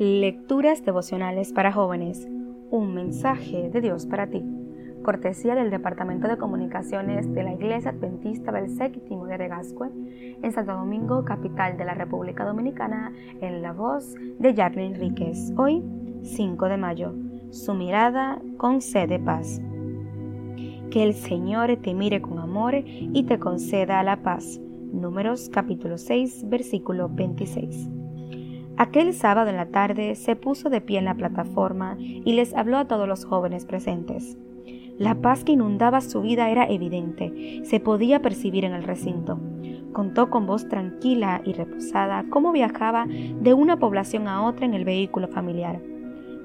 Lecturas devocionales para jóvenes. Un mensaje de Dios para ti. Cortesía del Departamento de Comunicaciones de la Iglesia Adventista del Séptimo de Regascue, en Santo Domingo, capital de la República Dominicana, en la voz de Yarley Enríquez. Hoy, 5 de mayo. Su mirada con sed de paz. Que el Señor te mire con amor y te conceda la paz. Números capítulo 6, versículo 26. Aquel sábado en la tarde se puso de pie en la plataforma y les habló a todos los jóvenes presentes. La paz que inundaba su vida era evidente, se podía percibir en el recinto. Contó con voz tranquila y reposada cómo viajaba de una población a otra en el vehículo familiar.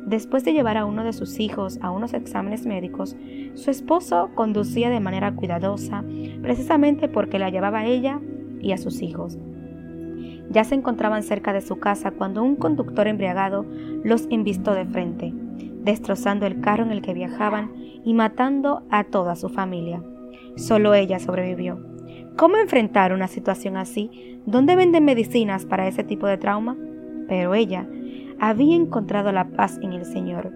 Después de llevar a uno de sus hijos a unos exámenes médicos, su esposo conducía de manera cuidadosa, precisamente porque la llevaba a ella y a sus hijos. Ya se encontraban cerca de su casa cuando un conductor embriagado los invistó de frente, destrozando el carro en el que viajaban y matando a toda su familia. Solo ella sobrevivió. ¿Cómo enfrentar una situación así? ¿Dónde venden medicinas para ese tipo de trauma? Pero ella había encontrado la paz en el Señor.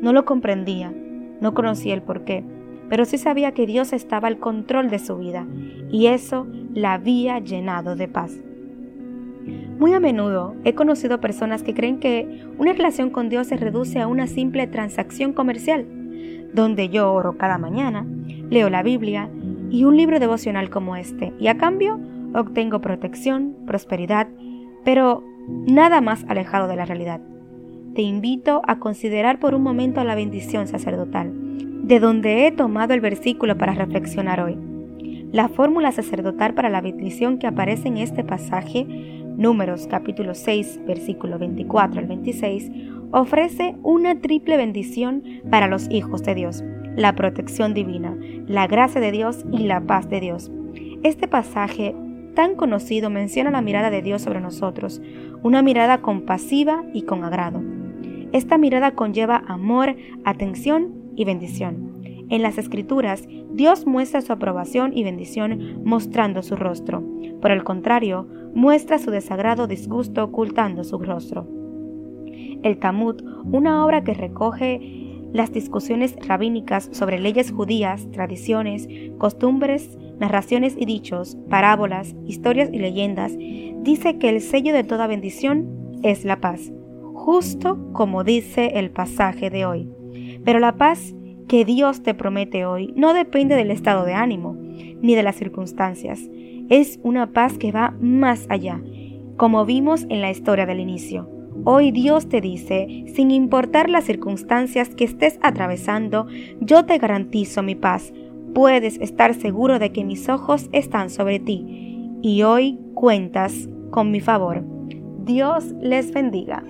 No lo comprendía, no conocía el porqué, pero sí sabía que Dios estaba al control de su vida y eso la había llenado de paz. Muy a menudo he conocido personas que creen que una relación con Dios se reduce a una simple transacción comercial, donde yo oro cada mañana, leo la Biblia y un libro devocional como este, y a cambio obtengo protección, prosperidad, pero nada más alejado de la realidad. Te invito a considerar por un momento la bendición sacerdotal, de donde he tomado el versículo para reflexionar hoy. La fórmula sacerdotal para la bendición que aparece en este pasaje Números capítulo 6, versículo 24 al 26, ofrece una triple bendición para los hijos de Dios, la protección divina, la gracia de Dios y la paz de Dios. Este pasaje tan conocido menciona la mirada de Dios sobre nosotros, una mirada compasiva y con agrado. Esta mirada conlleva amor, atención y bendición. En las escrituras, Dios muestra su aprobación y bendición mostrando su rostro. Por el contrario, muestra su desagrado disgusto ocultando su rostro. El Talmud, una obra que recoge las discusiones rabínicas sobre leyes judías, tradiciones, costumbres, narraciones y dichos, parábolas, historias y leyendas, dice que el sello de toda bendición es la paz, justo como dice el pasaje de hoy. Pero la paz que Dios te promete hoy no depende del estado de ánimo ni de las circunstancias. Es una paz que va más allá, como vimos en la historia del inicio. Hoy Dios te dice, sin importar las circunstancias que estés atravesando, yo te garantizo mi paz. Puedes estar seguro de que mis ojos están sobre ti y hoy cuentas con mi favor. Dios les bendiga.